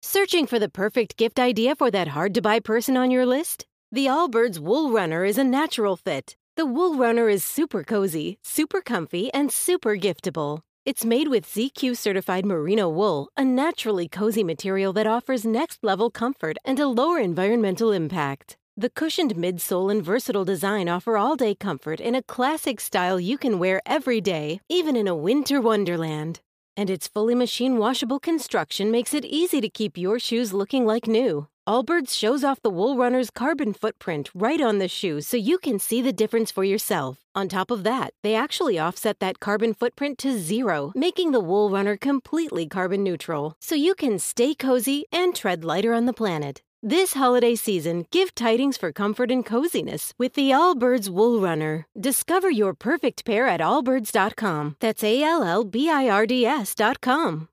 Searching for the perfect gift idea for that hard to buy person on your list? The Allbirds Wool Runner is a natural fit. The Wool Runner is super cozy, super comfy, and super giftable. It's made with ZQ certified merino wool, a naturally cozy material that offers next level comfort and a lower environmental impact. The cushioned midsole and versatile design offer all day comfort in a classic style you can wear every day, even in a winter wonderland. And its fully machine washable construction makes it easy to keep your shoes looking like new. Allbirds shows off the Wool Runner's carbon footprint right on the shoe so you can see the difference for yourself. On top of that, they actually offset that carbon footprint to zero, making the Wool Runner completely carbon neutral. So you can stay cozy and tread lighter on the planet. This holiday season, give tidings for comfort and coziness with the Allbirds Wool Runner. Discover your perfect pair at allbirds.com. That's A L L B I R D S.com.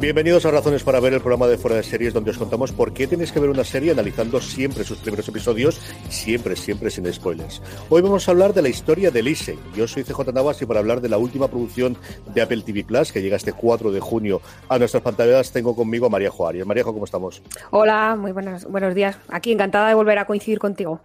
Bienvenidos a Razones para ver el programa de Fuera de Series donde os contamos por qué tenéis que ver una serie analizando siempre sus primeros episodios siempre, siempre sin spoilers. Hoy vamos a hablar de la historia de Lise. Yo soy CJ Navas y para hablar de la última producción de Apple TV Plus que llega este 4 de junio a nuestras pantallas tengo conmigo a María Juárez. María, ¿cómo estamos? Hola, muy buenos, buenos días. Aquí encantada de volver a coincidir contigo.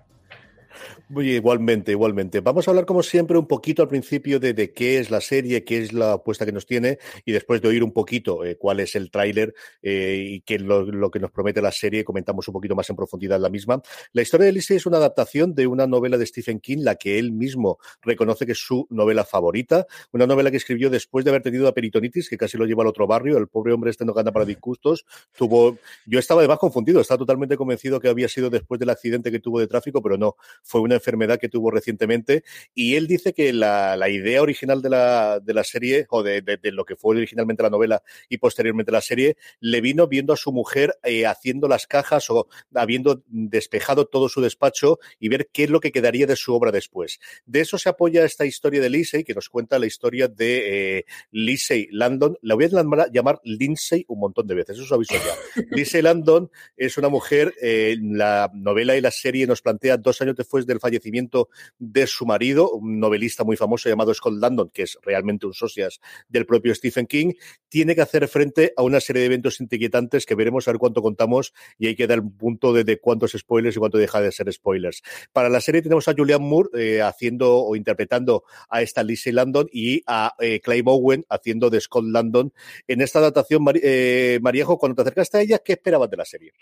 Igualmente, igualmente. Vamos a hablar, como siempre, un poquito al principio de, qué es la serie, qué es la apuesta que nos tiene, y después de oír un poquito eh, cuál es el tráiler eh, y qué es lo, que nos promete la serie, comentamos un poquito más en profundidad la misma. La historia de Elise es una adaptación de una novela de Stephen King, la que él mismo reconoce que es su novela favorita, una novela que escribió después de haber tenido la peritonitis, que casi lo lleva al otro barrio. El pobre hombre este no gana para disgustos. Tuvo, yo estaba además confundido, estaba totalmente convencido que había sido después del accidente que tuvo de tráfico, pero no, fue una enfermedad que tuvo recientemente. Y él dice que la, idea original de la, de la serie, o de, lo que fue originalmente la novela y posteriormente la serie, le vino viendo a su mujer eh, haciendo las cajas o habiendo despejado todo su despacho y ver qué es lo que quedaría de su obra después. De eso se apoya esta historia de Lisey, que nos cuenta la historia de eh, Lisey Landon. La voy a llamar Lindsay un montón de veces, eso os aviso ya. Lisey Landon es una mujer, eh, la novela y la serie nos plantea dos años después del fallecimiento de su marido, un novelista muy famoso llamado Scott Landon, que es realmente un socias del propio Stephen King, tiene que hacer frente a una serie de eventos inquietantes que veremos a ver cuánto contamos y hay que dar un punto de, cuántos spoilers y cuánto deja de ser spoilers. Para la serie tenemos a Julian Moore eh, haciendo o interpretando a esta Lizzie Landon y a eh, Clay Bowen haciendo de Scott Landon. En esta adaptación, eh, Mariejo, cuando te acercaste a ella, ¿qué esperabas de la serie?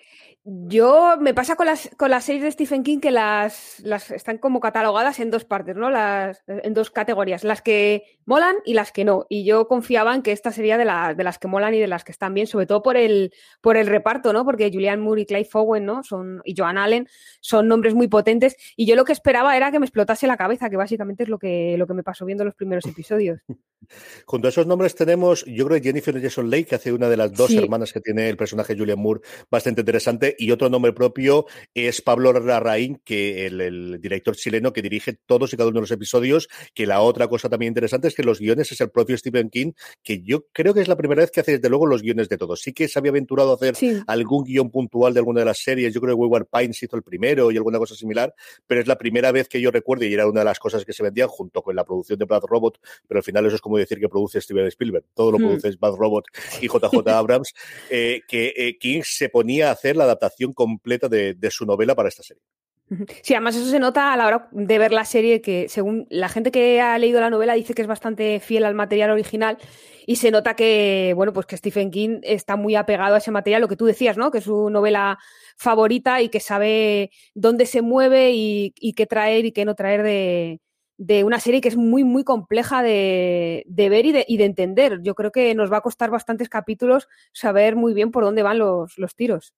Yo me pasa con las, con las series de Stephen King que las, las están como catalogadas en dos partes, ¿no? Las, en dos categorías, las que molan y las que no. Y yo confiaba en que esta sería de, de las que molan y de las que están bien, sobre todo por el, por el reparto, ¿no? Porque Julian Moore y Clay Fowen, ¿no? Son, y Joan Allen son nombres muy potentes. Y yo lo que esperaba era que me explotase la cabeza, que básicamente es lo que, lo que me pasó viendo los primeros episodios. Junto a esos nombres tenemos, yo creo, Jennifer Jason Leigh, que hace una de las dos hermanas que tiene el personaje Julian Moore, bastante interesante, y otro nombre propio es Pablo Larraín, que el, el, director chileno que dirige todos y cada uno de los episodios, que la otra cosa también interesante es que los guiones es el propio Stephen King, que yo creo que es la primera vez que hace desde luego los guiones de todos. Sí que se había aventurado a hacer algún guion puntual de alguna de las series, yo creo que Wayward Pines hizo el primero y alguna cosa similar, pero es la primera vez que yo recuerdo, y era una de las cosas que se vendían junto con la producción de Bad Robot, pero al final eso es como decir que produce Steven Spielberg, todo lo hmm. produce Bad Robot y JJ Abrams, eh, que eh, King se ponía a hacer la adaptación completa de, de su novela para esta serie. Sí, además eso se nota a la hora de ver la serie, que según la gente que ha leído la novela dice que es bastante fiel al material original y se nota que, bueno, pues que Stephen King está muy apegado a ese material, lo que tú decías, ¿no? Que es su novela favorita y que sabe dónde se mueve y, qué traer y qué no traer de, una serie que es muy, muy compleja de, ver y de, y de, entender. Yo creo que nos va a costar bastantes capítulos saber muy bien por dónde van los, los tiros.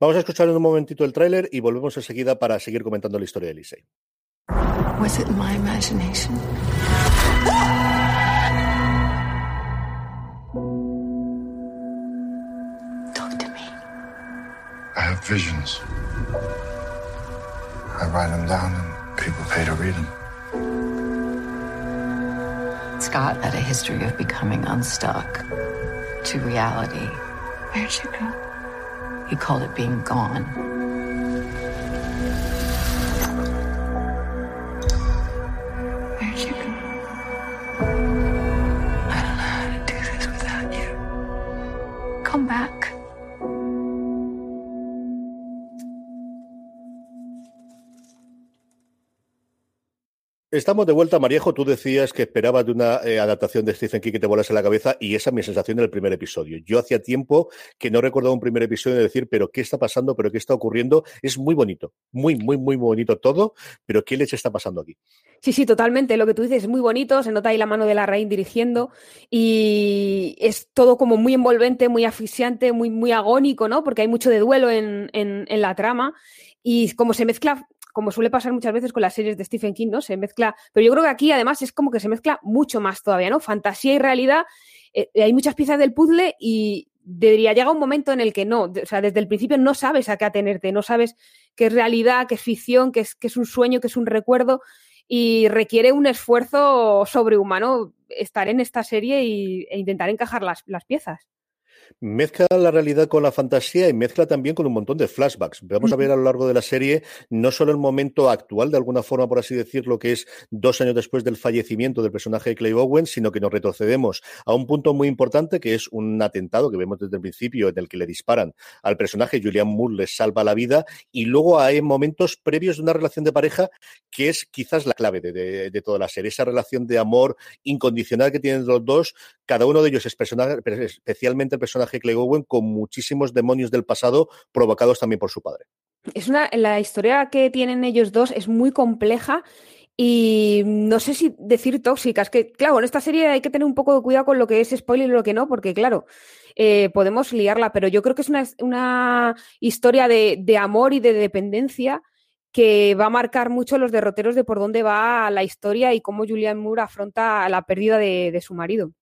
Vamos a escuchar en un momentito el tráiler y volvemos enseguida para seguir comentando la historia de Lisey. Was it my imagination? Talk to me. I have visions. I write them down and people pay to read them. Scott had a history of becoming unstuck to reality. Where'd you go? He called it being gone. Estamos de vuelta, Mariejo. Tú decías que esperabas de una eh, adaptación de Stephen King que te volase la cabeza y esa es mi sensación del primer episodio. Yo hacía tiempo que no recordaba un primer episodio de decir, pero ¿qué está pasando? ¿Pero qué está ocurriendo? Es muy bonito, muy, muy, muy bonito todo, pero ¿qué les está pasando aquí? Sí, sí, totalmente. Lo que tú dices es muy bonito, se nota ahí la mano de la raíz dirigiendo y es todo como muy envolvente, muy asfixiante, muy, muy agónico, ¿no? Porque hay mucho de duelo en, en la trama y como se mezcla como suele pasar muchas veces con las series de Stephen King, ¿no? Se mezcla, pero yo creo que aquí además es como que se mezcla mucho más todavía, ¿no? Fantasía y realidad. Eh, hay muchas piezas del puzzle y debería llegar un momento en el que no, o sea, desde el principio no sabes a qué atenerte, no sabes qué es realidad, qué es ficción, qué es, es un sueño, qué es un recuerdo y requiere un esfuerzo sobrehumano estar en esta serie y, e intentar encajar las, las piezas mezcla la realidad con la fantasía y mezcla también con un montón de flashbacks. Vamos a ver a lo largo de la serie no solo el momento actual, de alguna forma, por así decirlo, que es dos años después del fallecimiento del personaje de Clay Owen, sino que nos retrocedemos a un punto muy importante que es un atentado que vemos desde el principio en el que le disparan al personaje, Julian Moore le salva la vida. Y luego hay momentos previos de una relación de pareja que es quizás la clave de, de toda la serie, esa relación de amor incondicional que tienen los dos, cada uno de ellos es personaje, especialmente el personaje personaje Clay Owen con muchísimos demonios del pasado provocados también por su padre. Es una, la historia que tienen ellos dos es muy compleja y no sé si decir tóxicas, que claro, en esta serie hay que tener un poco de cuidado con lo que es spoiler y lo que no, porque claro, eh, podemos liarla, pero yo creo que es una, una historia de, de, amor y de dependencia que va a marcar mucho los derroteros de por dónde va la historia y cómo Julian Moore afronta la pérdida de su marido.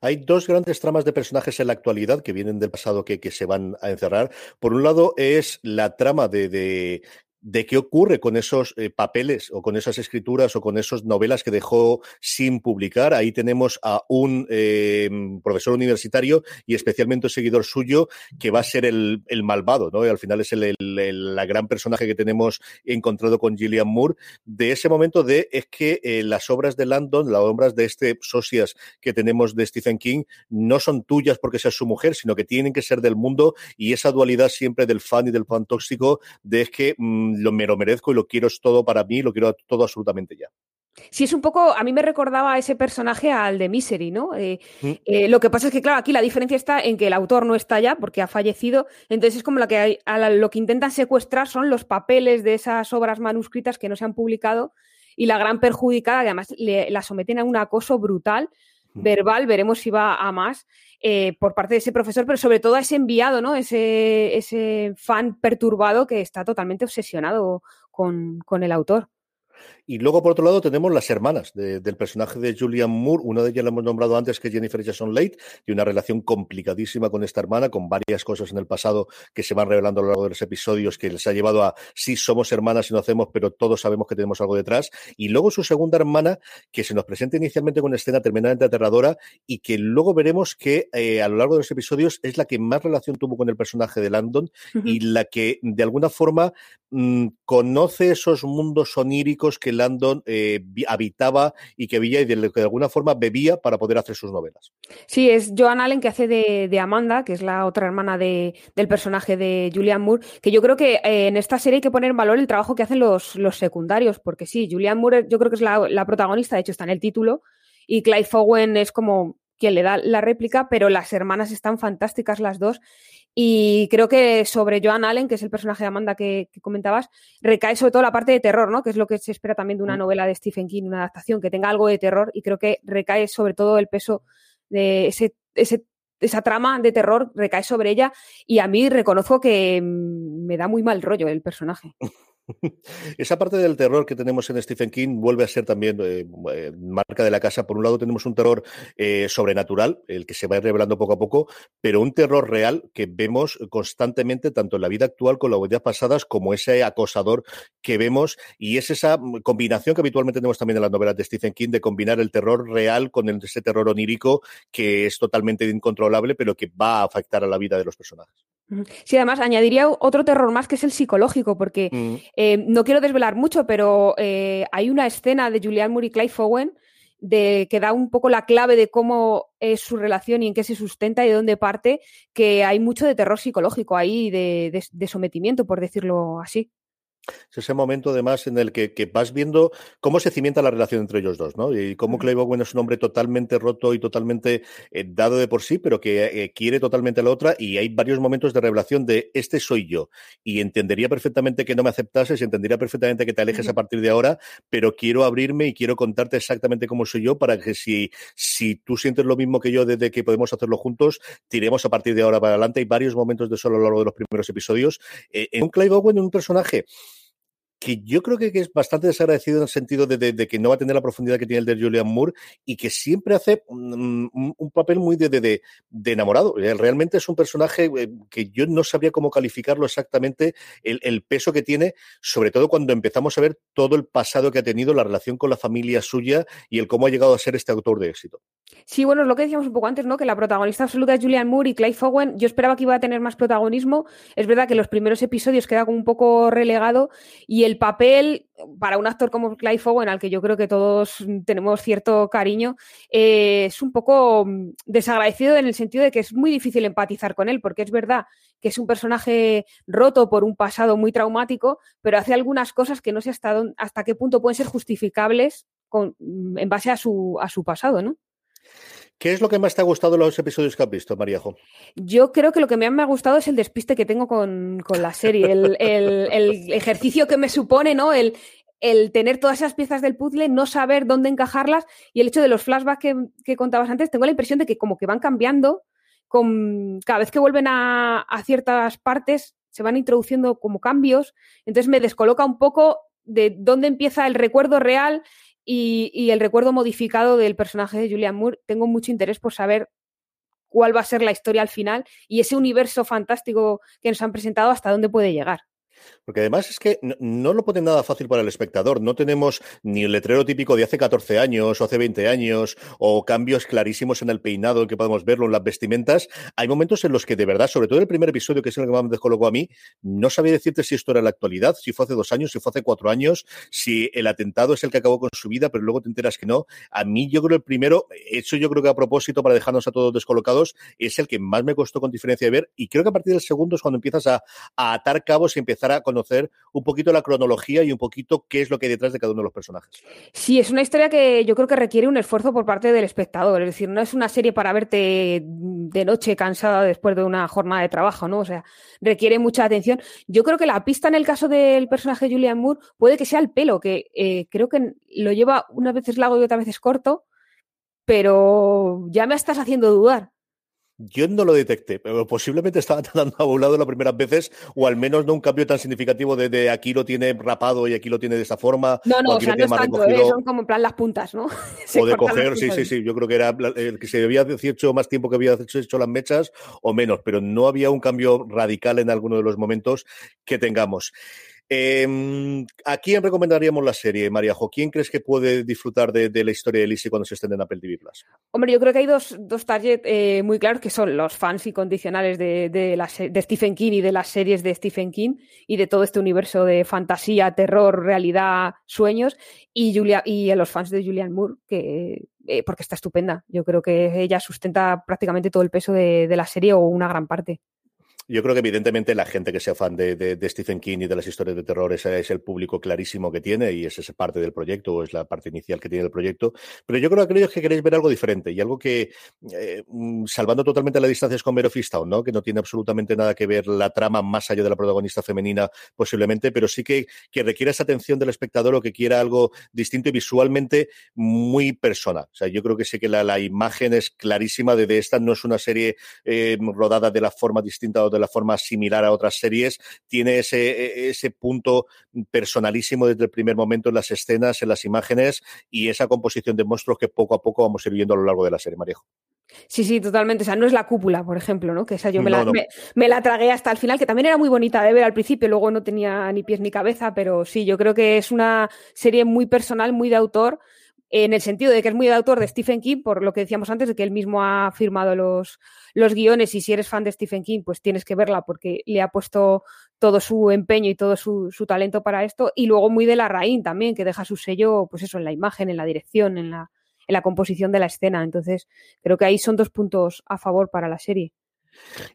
Hay dos grandes tramas de personajes en la actualidad que vienen del pasado que, se van a encerrar. Por un lado es la trama de de qué ocurre con esos eh, papeles o con esas escrituras o con esas novelas que dejó sin publicar. Ahí tenemos a un eh, profesor universitario y especialmente un seguidor suyo que va a ser el, el malvado, ¿no? Y al final es el, el, la gran personaje que tenemos encontrado con Gillian Moore. De ese momento de es que eh, las obras de Landon, las obras de este socias que tenemos de Stephen King, no son tuyas porque seas su mujer, sino que tienen que ser del mundo y esa dualidad siempre del fan y del fan tóxico de es que mm, lo, me lo merezco y lo quiero es todo para mí, lo quiero todo absolutamente ya. Sí, es un poco, a mí me recordaba ese personaje al de Misery, ¿no? Eh, eh, lo que pasa es que, claro, aquí la diferencia está en que el autor no está ya porque ha fallecido, entonces es como la que hay, lo que intentan secuestrar son los papeles de esas obras manuscritas que no se han publicado y la gran perjudicada, que además la someten a un acoso brutal, verbal, veremos si va a más, eh, por parte de ese profesor, pero sobre todo a ese enviado, ¿no? Ese, ese fan perturbado que está totalmente obsesionado con, con el autor. Y luego, por otro lado, tenemos las hermanas del personaje de Julian Moore. Una de ellas la hemos nombrado antes, que es Jennifer Jason Leigh, y una relación complicadísima con esta hermana, con varias cosas en el pasado que se van revelando a lo largo de los episodios, que les ha llevado a sí somos hermanas y no hacemos, pero todos sabemos que tenemos algo detrás. Y luego su segunda hermana, que se nos presenta inicialmente con una escena tremendamente aterradora y que luego veremos que eh, a lo largo de los episodios es la que más relación tuvo con el personaje de Landon y la que de alguna forma conoce esos mundos oníricos que Landon eh, habitaba y que veía y de, de alguna forma bebía para poder hacer sus novelas. Sí, es Joan Allen que hace de, Amanda, que es la otra hermana de, del personaje de Julian Moore, que yo creo que eh, en esta serie hay que poner en valor el trabajo que hacen los, los secundarios, porque sí, Julian Moore yo creo que es la protagonista, de hecho está en el título, y Clive Owen es como quien le da la réplica, pero las hermanas están fantásticas las dos. Y creo que sobre Joan Allen, que es el personaje de Amanda que, comentabas, recae sobre todo la parte de terror, ¿no? Que es lo que se espera también de una mm. novela de Stephen King, una adaptación, que tenga algo de terror. Y creo que recae sobre todo el peso de ese, ese esa trama de terror recae sobre ella. Y a mí reconozco que me da muy mal rollo el personaje. Esa parte del terror que tenemos en Stephen King vuelve a ser también eh, eh, marca de la casa. Por un lado tenemos un terror eh, sobrenatural, el que se va revelando poco a poco, pero un terror real que vemos constantemente tanto en la vida actual con las huellas pasadas como ese acosador que vemos y es esa combinación que habitualmente tenemos también en las novelas de Stephen King de combinar el terror real con ese terror onírico que es totalmente incontrolable pero que va a afectar a la vida de los personajes. Sí, además añadiría otro terror más que es el psicológico, porque mm. eh, no quiero desvelar mucho, pero eh, hay una escena de Julian Moore y Clive Owen de, que da un poco la clave de cómo es su relación y en qué se sustenta y de dónde parte, que hay mucho de terror psicológico ahí, de sometimiento, por decirlo así. Es ese momento, además, en el que, vas viendo cómo se cimienta la relación entre ellos dos, ¿no? Y cómo Clay Bowen es un hombre totalmente roto y totalmente eh, dado de por sí, pero que eh, quiere totalmente a la otra. Y hay varios momentos de revelación de este soy yo. Y entendería perfectamente que no me aceptases, entendería perfectamente que te alejes a partir de ahora, pero quiero abrirme y quiero contarte exactamente cómo soy yo para que si, si tú sientes lo mismo que yo desde que podemos hacerlo juntos, tiremos a partir de ahora para adelante. Hay varios momentos de eso a lo largo de los primeros episodios. Eh, en un Clay Bowen, un personaje que yo creo que, es bastante desagradecido en el sentido de, que no va a tener la profundidad que tiene el de Julian Moore y que siempre hace un, papel muy de, enamorado. Eh, realmente es un personaje eh, que yo no sabría cómo calificarlo exactamente, el, peso que tiene, sobre todo cuando empezamos a ver todo el pasado que ha tenido, la relación con la familia suya y el cómo ha llegado a ser este autor de éxito. Sí, bueno, es lo que decíamos un poco antes, ¿no? Que la protagonista absoluta es Julian Moore y Clive Owen. Yo esperaba que iba a tener más protagonismo. Es verdad que los primeros episodios queda como un poco relegado y el papel para un actor como Clive Owen, al que yo creo que todos tenemos cierto cariño, eh, es un poco mm, desagradecido en el sentido de que es muy difícil empatizar con él, porque es verdad que es un personaje roto por un pasado muy traumático, pero hace algunas cosas que no sé hasta, hasta qué punto pueden ser justificables mm, en base a su, a su pasado, ¿no? ¿Qué es lo que más te ha gustado de los episodios que has visto, Maríajo? Yo creo que lo que me ha gustado es el despiste que tengo con, la serie, el, ejercicio que me supone, ¿no? El, el tener todas esas piezas del puzzle, no saber dónde encajarlas y el hecho de los flashbacks que, contabas antes, tengo la impresión de que como que van cambiando, con, cada vez que vuelven a, a ciertas partes se van introduciendo como cambios, entonces me descoloca un poco de dónde empieza el recuerdo real y, el recuerdo modificado del personaje de Julian Moore. Tengo mucho interés por saber cuál va a ser la historia al final y ese universo fantástico que nos han presentado hasta dónde puede llegar. Porque además es que no, lo pone nada fácil para el espectador. No tenemos ni el letrero típico de hace 14 años o hace 20 años o cambios clarísimos en el peinado que podemos verlo en las vestimentas. Hay momentos en los que de verdad, sobre todo el primer episodio, que es el que más me descolocó a mí, no sabía decirte si esto era la actualidad, si fue hace dos años, si fue hace cuatro años, si el atentado es el que acabó con su vida, pero luego te enteras que no. A mí yo creo el primero, hecho yo creo que a propósito para dejarnos a todos descolocados, es el que más me costó con diferencia de ver y creo que a partir del segundo es cuando empiezas a, a atar cabos y empezar a conocer un poquito la cronología y un poquito qué es lo que hay detrás de cada uno de los personajes. Sí, es una historia que yo creo que requiere un esfuerzo por parte del espectador. Es decir, no es una serie para verte de noche cansada después de una jornada de trabajo, ¿no? O sea, requiere mucha atención. Yo creo que la pista en el caso del personaje Julian Moore puede que sea el pelo, que eh, creo que lo lleva unas veces largo y otras veces corto, pero ya me estás haciendo dudar. Yo no lo detecté, pero posiblemente estaba tan abulado las primeras veces, o al menos no un cambio tan significativo de, aquí lo tiene rapado y aquí lo tiene de esa forma. No, no, o, sea, no es tanto, ¿eh? son como en plan las puntas, ¿no? o de coger, sí, sí, sí, yo creo que era el que se debía decir hecho más tiempo que había hecho las mechas o menos, pero no había un cambio radical en alguno de los momentos que tengamos. Eh, ¿A quién recomendaríamos la serie, Mariajo? ¿Quién crees que puede disfrutar de, la historia de Lizzie cuando se estén en Apple TV Plus? Hombre, yo creo que hay dos, dos targets eh, muy claros que son los fans incondicionales de, de, Stephen King y de las series de Stephen King y de todo este universo de fantasía, terror, realidad, sueños y, Julia, y a los fans de Julianne Moore, que, eh, porque está estupenda. Yo creo que ella sustenta prácticamente todo el peso de la serie o una gran parte. Yo creo que evidentemente la gente que sea fan de, Stephen King y de las historias de terror es el público clarísimo que tiene y es esa parte del proyecto o es la parte inicial que tiene el proyecto. Pero yo creo que aquellos que queréis ver algo diferente y algo que, eh, mm, salvando totalmente las distancias con Mero Fistown, ¿no? que no tiene absolutamente nada que ver la trama más allá de la protagonista femenina posiblemente, pero sí que, que requiere esa atención del espectador o que quiera algo distinto y visualmente muy personal. O sea, yo creo que sí que la, imagen es clarísima de, de, esta, no es una serie eh, rodada de la forma distinta o de la forma similar a otras series, tiene ese, ese punto personalísimo desde el primer momento en las escenas, en las imágenes y esa composición de monstruos que poco a poco vamos a ir viendo a lo largo de la serie, Marejo. Sí, sí, totalmente. O sea, no es la cúpula, por ejemplo, ¿no? Que esa yo me, la, Me, la tragué hasta el final, que también era muy bonita de ver al principio, luego no tenía ni pies ni cabeza, pero sí, yo creo que es una serie muy personal, muy de autor, en el sentido de que es muy de autor de Stephen King, por lo que decíamos antes, de que él mismo ha firmado los, los guiones y si eres fan de Stephen King, pues tienes que verla porque le ha puesto todo su empeño y todo su, talento para esto. Y luego muy de la raíz también, que deja su sello, pues eso, en la imagen, en la dirección, en la, en la composición de la escena. Entonces, creo que ahí son dos puntos a favor para la serie.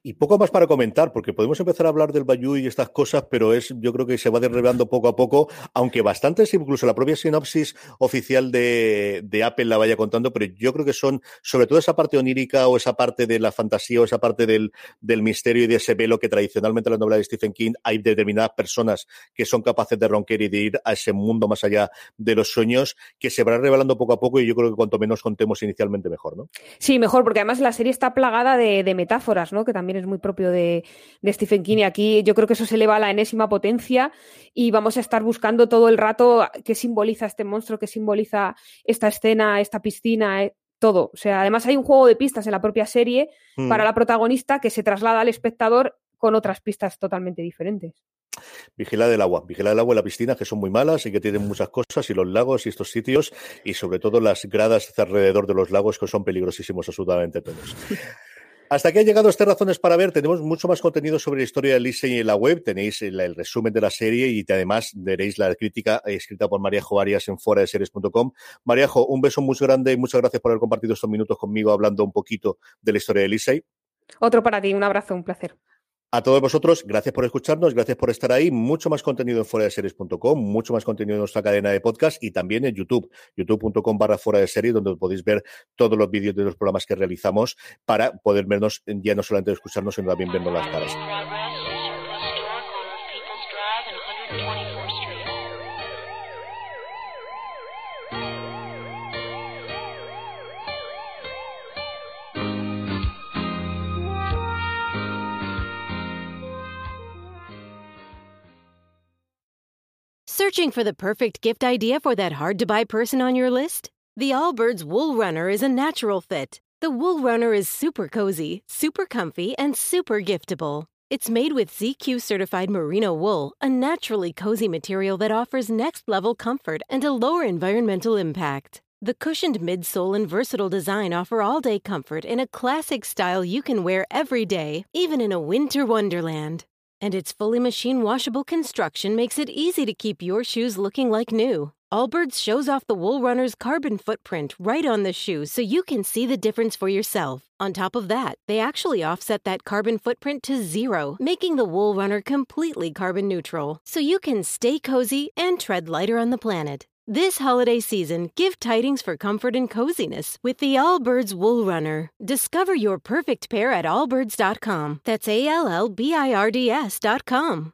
Y poco más para comentar, porque podemos empezar a hablar del Bayou y estas cosas, pero es, yo creo que se va derribando poco a poco, aunque bastantes, incluso la propia sinopsis oficial de, Apple la vaya contando, pero yo creo que son, sobre todo esa parte onírica o esa parte de la fantasía o esa parte del, del misterio y de ese velo que tradicionalmente en la novela de Stephen King hay determinadas personas que son capaces de ronquer y de ir a ese mundo más allá de los sueños, que se va revelando poco a poco y yo creo que cuanto menos contemos inicialmente mejor, ¿no? Sí, mejor, porque además la serie está plagada de metáforas que también es muy propio de, Stephen King. Y aquí yo creo que eso se eleva a la enésima potencia y vamos a estar buscando todo el rato qué simboliza este monstruo, qué simboliza esta escena, esta piscina, eh, todo. O sea, además hay un juego de pistas en la propia serie mm. para la protagonista que se traslada al espectador con otras pistas totalmente diferentes. Vigila el agua, vigila el agua y la piscina, que son muy malas y que tienen muchas cosas, y los lagos y estos sitios, y sobre todo las gradas alrededor de los lagos, que son peligrosísimos absolutamente todos. Hasta aquí ha llegado estas razones para ver. Tenemos mucho más contenido sobre la historia de Lise en la web. Tenéis el, resumen de la serie y además veréis la crítica escrita por Mariajo Arias en fuera de series.com. Mariajo, un beso muy grande y muchas gracias por haber compartido estos minutos conmigo hablando un poquito de la historia de Lise. Otro para ti, un abrazo, un placer. A todos vosotros, gracias por escucharnos, gracias por estar ahí. Mucho más contenido en fuera de series.com, mucho más contenido en nuestra cadena de podcast y también en YouTube, youtube.com barra fuera de series, donde podéis ver todos los vídeos de los programas que realizamos para poder vernos, ya no solamente escucharnos, sino también vernos las caras. Searching for the perfect gift idea for that hard to buy person on your list? The Allbirds Wool Runner is a natural fit. The Wool Runner is super cozy, super comfy, and super giftable. It's made with ZQ certified merino wool, a naturally cozy material that offers next level comfort and a lower environmental impact. The cushioned midsole and versatile design offer all day comfort in a classic style you can wear every day, even in a winter wonderland. And its fully machine washable construction makes it easy to keep your shoes looking like new. Allbirds shows off the Wool Runner's carbon footprint right on the shoe so you can see the difference for yourself. On top of that, they actually offset that carbon footprint to zero, making the Wool Runner completely carbon neutral. So you can stay cozy and tread lighter on the planet. This holiday season, give tidings for comfort and coziness with the Allbirds Wool Runner. Discover your perfect pair at allbirds.com. That's A L L B I R D S.com.